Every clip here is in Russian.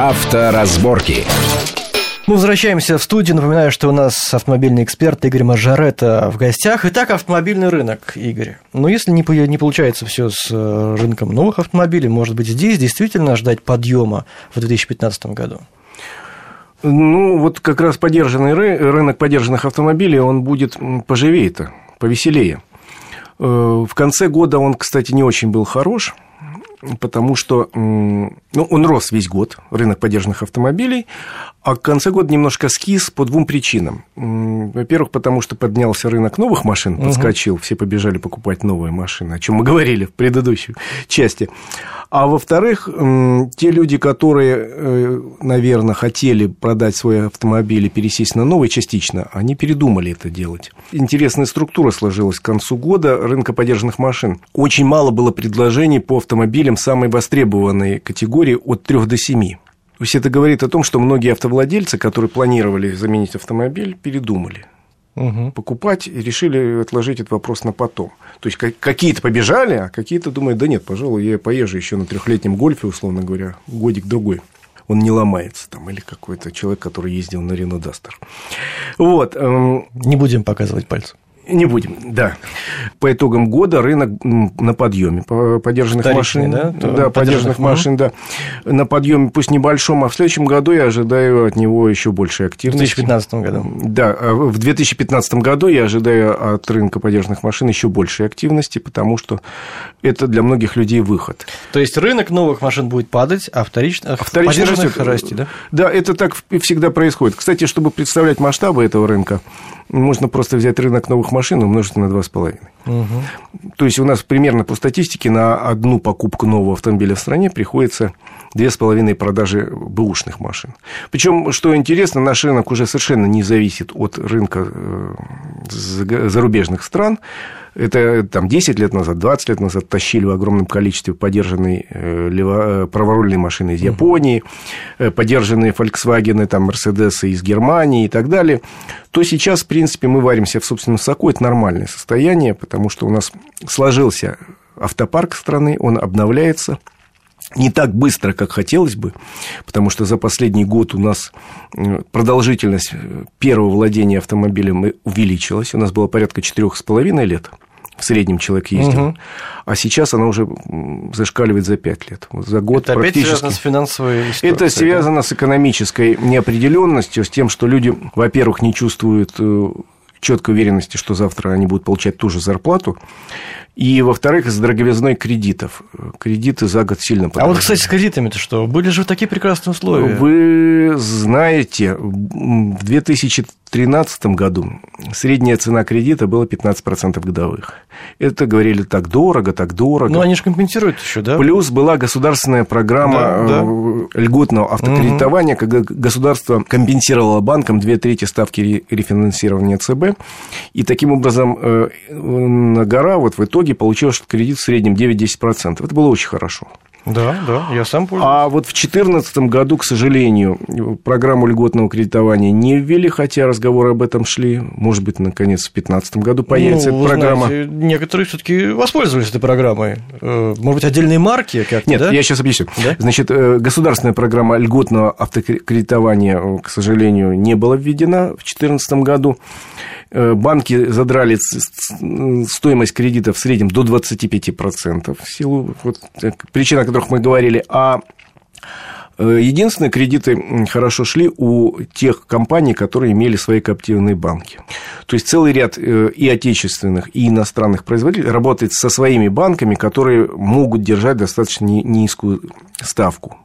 Авторазборки. Мы возвращаемся в студию. Напоминаю, что у нас автомобильный эксперт Игорь Мажарета в гостях. Итак, автомобильный рынок, Игорь. Но если не, не получается все с э, рынком новых автомобилей, может быть, здесь действительно ждать подъема в 2015 году? Ну, вот как раз подержанный рынок подержанных автомобилей, он будет поживее-то, повеселее. Э, в конце года он, кстати, не очень был хорош – потому что ну, он рос весь год, рынок поддержанных автомобилей, а к концу года немножко скис по двум причинам. Во-первых, потому что поднялся рынок новых машин, подскочил, угу. все побежали покупать новые машины, о чем мы говорили в предыдущей части. А во-вторых, те люди, которые, э, наверное, хотели продать свой автомобиль и пересесть на новый частично, они передумали это делать. Интересная структура сложилась к концу года рынка подержанных машин. Очень мало было предложений по автомобилям самой востребованной категории от 3 до 7. То есть это говорит о том, что многие автовладельцы, которые планировали заменить автомобиль, передумали угу. покупать и решили отложить этот вопрос на потом. То есть какие-то побежали, а какие-то думают, да нет, пожалуй, я поезжу еще на трехлетнем гольфе, условно говоря, годик другой он не ломается там, или какой-то человек, который ездил на Рено Дастер. Вот. Эм, не будем показывать пальцем. Не будем, да. По итогам года рынок на подъеме подержанных машин. Да, да подержанных машин, да. На подъеме, пусть небольшом, а в следующем году я ожидаю от него еще большей активности. В 2015 году. Да, а в 2015 году я ожидаю от рынка подержанных машин еще большей активности, потому что это для многих людей выход. То есть рынок новых машин будет падать, а вторично, а вторично растет. расти, да? Да, это так всегда происходит. Кстати, чтобы представлять масштабы этого рынка, можно просто взять рынок новых машин и умножить на 2,5. Угу. То есть у нас примерно по статистике на одну покупку нового автомобиля в стране приходится две с половиной продажи бэушных машин. Причем, что интересно, наш рынок уже совершенно не зависит от рынка э, зарубежных стран. Это там 10 лет назад, 20 лет назад тащили в огромном количестве подержанные э, э, праворульные машины из Японии, подержанные Volkswagen, там, Mercedes из Германии и так далее, то сейчас, в принципе, мы варимся в собственном соку. Это нормальное состояние, потому что у нас сложился автопарк страны, он обновляется – не так быстро, как хотелось бы, потому что за последний год у нас продолжительность э, первого владения автомобилем увеличилась. У нас было порядка четырех с половиной лет в среднем человек ездил, угу. а сейчас она уже зашкаливает за пять лет. За год это практически... опять связано с финансовой историей? Это связано да? с экономической неопределенностью, с тем, что люди, во-первых, не чувствуют э, четкой уверенности, что завтра они будут получать ту же зарплату. И, во-вторых, из дороговизной кредитов. Кредиты за год сильно подорожали. А вот, кстати, с кредитами-то что? Были же такие прекрасные условия. Вы знаете, в 2013 году средняя цена кредита была 15% годовых. Это говорили так дорого, так дорого. Ну, они же компенсируют еще, да? Плюс была государственная программа да, да. Э, льготного автокредитования, угу. когда государство компенсировало банкам две трети ставки рефинансирования ЦБ. И таким образом э, на гора вот в итоге итоге получилось кредит в среднем 9-10%. Это было очень хорошо. Да, да, я сам пользуюсь. А вот в 2014 году, к сожалению, программу льготного кредитования не ввели, хотя разговоры об этом шли. Может быть, наконец, в 2015 году появится ну, эта программа. Знаете, некоторые все-таки воспользовались этой программой. Э, может быть, отдельные марки как-то, Нет, да? я сейчас объясню. Да? Значит, э, государственная программа льготного автокредитования, к сожалению, не была введена в 2014 году. Э, банки задрали стоимость кредита в среднем до 25% в силу вот, э, причин, о которых мы говорили. А э, Единственные кредиты хорошо шли у тех компаний, которые имели свои коптивные банки. То есть целый ряд и отечественных, и иностранных производителей работает со своими банками, которые могут держать достаточно низкую ставку.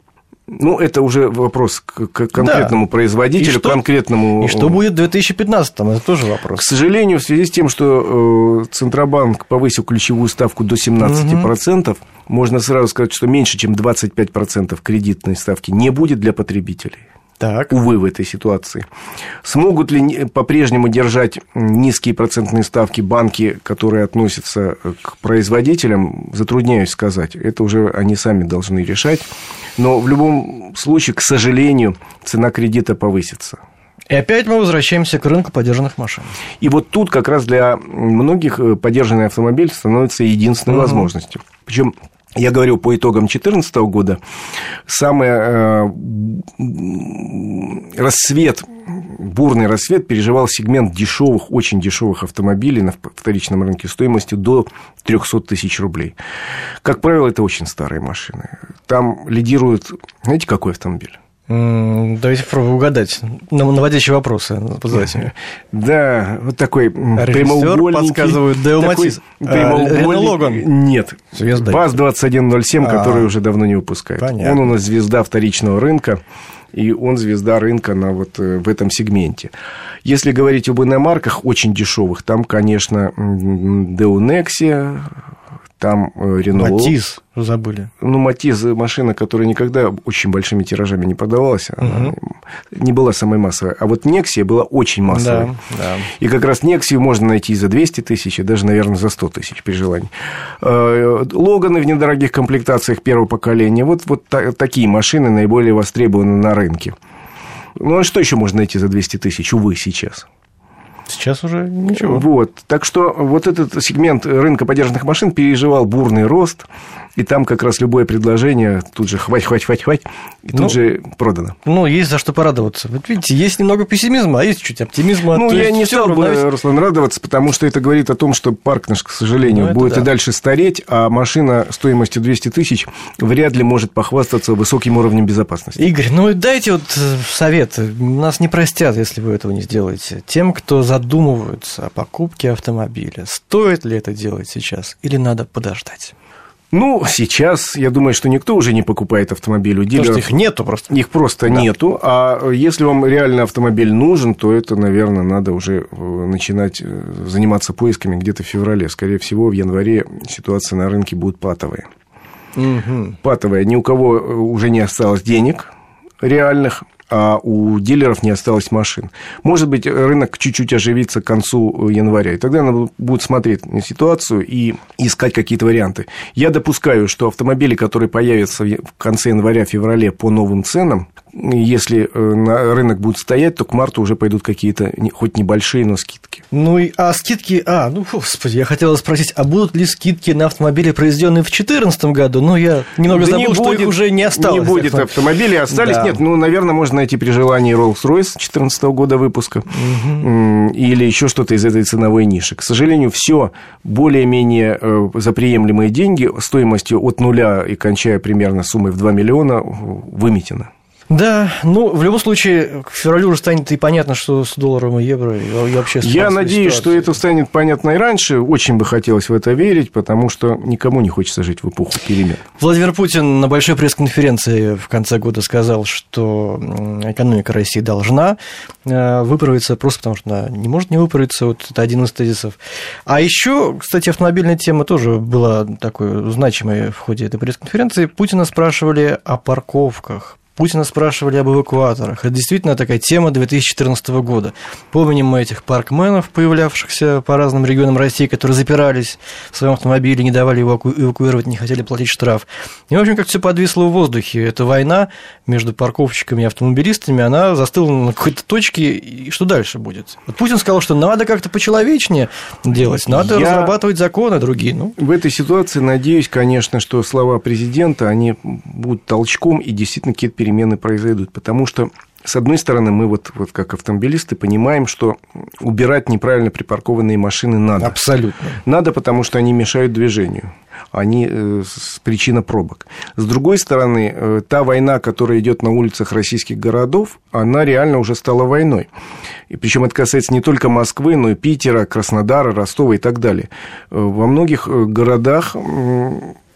Ну, это уже вопрос к конкретному да. производителю, и что, конкретному... И что будет в 2015-м? Это тоже вопрос. К сожалению, в связи с тем, что э, Центробанк повысил ключевую ставку до 17%, угу. можно сразу сказать, что меньше, чем 25% кредитной ставки не будет для потребителей. Так. Увы, в этой ситуации. Смогут ли по-прежнему держать низкие процентные ставки банки, которые относятся к производителям, затрудняюсь сказать. Это уже они сами должны решать. Но в любом случае, к сожалению, цена кредита повысится. И опять мы возвращаемся к рынку подержанных машин. И вот тут как раз для многих подержанный автомобиль становится единственной угу. возможностью. Причем я говорю по итогам 2014 года, самый э, рассвет, бурный рассвет переживал сегмент дешевых, очень дешевых автомобилей на вторичном рынке стоимостью до 300 тысяч рублей. Как правило, это очень старые машины. Там лидирует, знаете, какой автомобиль? Давайте попробуем угадать. На наводящие вопросы позвольте. Да, вот такой прямоугольник. подсказывают Део Матис. Прямоугольник. Нет. ВАЗ-2107, который уже давно не выпускает. Он у нас звезда вторичного рынка и он звезда рынка на вот э, в этом сегменте. Если говорить об иномарках очень дешевых, там, конечно, Деонексия, там Рено... Э, Матиз забыли. Ну, Матиз машина, которая никогда очень большими тиражами не продавалась, угу. она не была самой массовой. А вот Нексия была очень массовой. Да, да. И как раз Нексию можно найти за 200 тысяч, и даже, наверное, за 100 тысяч при желании. Э, Логаны в недорогих комплектациях первого поколения. Вот, вот такие машины наиболее востребованы на рынке. Ну, а что еще можно найти за 200 тысяч, увы, сейчас? Сейчас уже ничего. Вот. Так что вот этот сегмент рынка подержанных машин переживал бурный рост. И там как раз любое предложение тут же хвать, хвать, хвать, хвать, и тут ну, же продано. Ну, есть за что порадоваться. Вот видите, есть немного пессимизма, а есть чуть оптимизма. Ну, я не стал бы, Руслан, радоваться, потому что это говорит о том, что парк наш, к сожалению, ну, будет да. и дальше стареть, а машина стоимостью 200 тысяч вряд ли может похвастаться высоким уровнем безопасности. Игорь, ну дайте вот э, совет. Нас не простят, если вы этого не сделаете. Тем, кто задумывается о покупке автомобиля, стоит ли это делать сейчас или надо подождать? Ну, сейчас, я думаю, что никто уже не покупает автомобиль у дилеров. Потому что их нету просто. Их просто да. нету. А если вам реально автомобиль нужен, то это, наверное, надо уже э, начинать э, заниматься поисками где-то в феврале. Скорее всего, в январе ситуация на рынке будет патовая. Угу. Патовая. Ни у кого э, уже не осталось денег реальных, а у дилеров не осталось машин. Может быть, рынок чуть-чуть оживится к концу января, и тогда надо будет смотреть на ситуацию и искать какие-то варианты. Я допускаю, что автомобили, которые появятся в конце января-феврале по новым ценам, если э, рынок будет стоять, то к марту уже пойдут какие-то хоть небольшие, но скидки. Ну, и, а скидки... А, ну, господи, я хотел спросить, а будут ли скидки на автомобили, произведенные в 2014 году? Ну, я немного да забыл, не что их уже не осталось. Не будет автомобилей, остались. Да. Нет, ну, наверное, можно найти при желании Rolls-Royce 2014 года выпуска или еще что-то из этой ценовой ниши. К сожалению, все более-менее э, за приемлемые деньги стоимостью от нуля и кончая примерно суммой в 2 миллиона выметено. Да, ну, в любом случае, к февралю уже станет и понятно, что с долларом и евро, и вообще Я надеюсь, ситуация. что это станет понятно и раньше. Очень бы хотелось в это верить, потому что никому не хочется жить в эпоху перемен. Владимир Путин на большой пресс-конференции в конце года сказал, что экономика России должна э, выправиться, просто потому что она не может не выправиться. Вот это один из тезисов. А еще, кстати, автомобильная тема тоже была такой значимой в ходе этой пресс-конференции. Путина спрашивали о парковках Путина спрашивали об эвакуаторах. Это действительно такая тема 2014 года. Помним мы этих паркменов, появлявшихся по разным регионам России, которые запирались в своем автомобиле, не давали эваку... эвакуировать, не хотели платить штраф. И, в общем, как все подвисло в воздухе. Эта война между парковщиками и автомобилистами, она застыла на какой-то точке. И что дальше будет? Вот Путин сказал, что надо как-то почеловечнее делать, надо Я... разрабатывать законы другие. Ну. В этой ситуации надеюсь, конечно, что слова президента, они будут толчком и действительно какие-то перемены произойдут. Потому что, с одной стороны, мы вот, вот как автомобилисты понимаем, что убирать неправильно припаркованные машины надо. Абсолютно. Надо, потому что они мешают движению. Они э, причина пробок. С другой стороны, э, та война, которая идет на улицах российских городов, она реально уже стала войной. И причем это касается не только Москвы, но и Питера, Краснодара, Ростова и так далее. Э, во многих городах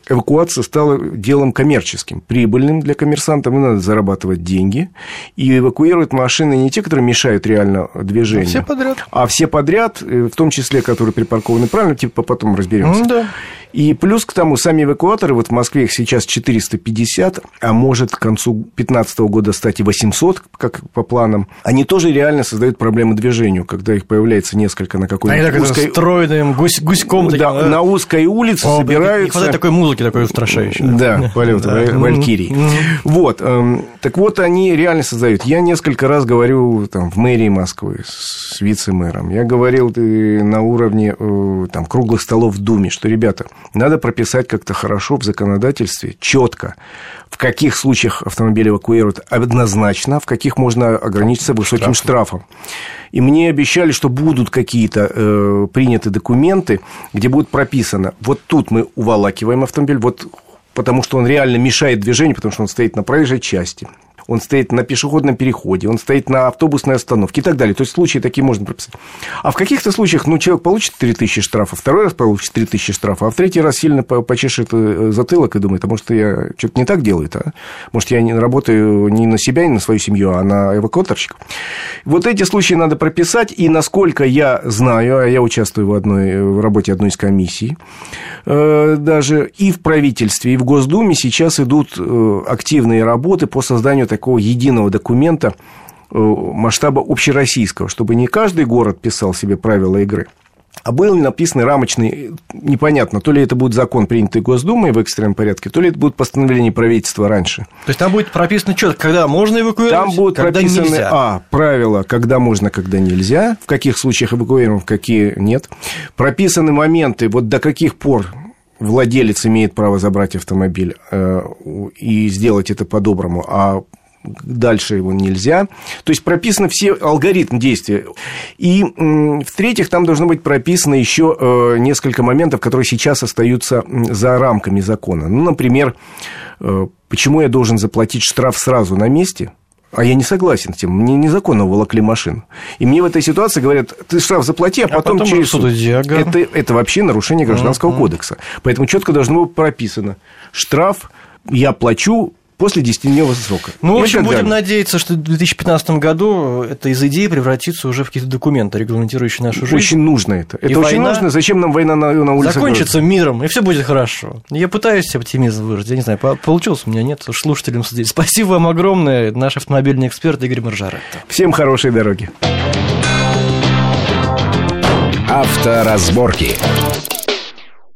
эвакуация стала делом коммерческим, прибыльным для коммерсантов, им надо зарабатывать деньги, и эвакуируют машины не те, которые мешают реально движению, а все подряд, а все подряд, в том числе, которые припаркованы правильно, типа потом разберемся. Mm, да. И плюс к тому, сами эвакуаторы, вот в Москве их сейчас 450, а может к концу 2015 года стать и 800, как по планам, они тоже реально создают проблемы движению, когда их появляется несколько на какой-нибудь они узкой... стройным гусь, гуськом да, таким, да? на узкой улице О, собираются... Не хватает такой музыки, такой устрашающей. Да, полет Валькирий. Вот, эм, так вот, они реально создают. Я несколько раз говорю там, в мэрии Москвы с вице-мэром, я говорил на уровне э, там, круглых столов в Думе, что, ребята, надо прописать как-то хорошо в законодательстве, четко, в каких случаях автомобиль эвакуируют однозначно, в каких можно ограничиться высоким Штраф. штрафом. И мне обещали, что будут какие-то э, приняты документы, где будет прописано, вот тут мы уволакиваем автомобиль, вот потому что он реально мешает движению, потому что он стоит на проезжей части он стоит на пешеходном переходе, он стоит на автобусной остановке и так далее. То есть случаи такие можно прописать. А в каких-то случаях, ну, человек получит 3000 штрафа, второй раз получит 3000 штрафа, а в третий раз сильно почешет э, затылок и думает, а может, я что-то не так делаю, а? Может, я не работаю не на себя, не на свою семью, а на эвакуаторщиков. Вот эти случаи надо прописать, и насколько я знаю, а я участвую в, одной, в работе одной из комиссий, э, даже и в правительстве, и в Госдуме сейчас идут э, активные работы по созданию такого единого документа э, масштаба общероссийского, чтобы не каждый город писал себе правила игры, а был написанный рамочный, непонятно, то ли это будет закон, принятый Госдумой в экстренном порядке, то ли это будет постановление правительства раньше. То есть там будет прописано четко, когда можно эвакуировать, Там будут когда прописаны, нельзя. а, правила, когда можно, когда нельзя, в каких случаях эвакуируем, в какие нет. Прописаны моменты, вот до каких пор владелец имеет право забрать автомобиль э, и сделать это по-доброму, а дальше его нельзя. То есть прописаны все алгоритм действия. И, в-третьих, там должно быть прописано еще э, несколько моментов, которые сейчас остаются за рамками закона. Ну, например, э, почему я должен заплатить штраф сразу на месте – а я не согласен с тем. Мне незаконно уволокли машину. И мне в этой ситуации говорят, ты штраф заплати, а, а потом, потом через суд. Это, это вообще нарушение гражданского uh-huh. кодекса. Поэтому четко должно быть прописано. Штраф я плачу после 10-дневного срока. Ну, в общем, будем надеяться, что в 2015 году это из идеи превратится уже в какие-то документы, регламентирующие нашу жизнь. Очень нужно это. Это и очень нужно. Зачем нам война на, на улице? Закончится города? миром, и все будет хорошо. Я пытаюсь оптимизм выразить. Я не знаю, получилось у меня, нет. Слушателям здесь. Спасибо вам огромное. Наш автомобильный эксперт Игорь Маржаретто. Всем хорошей дороги. Авторазборки.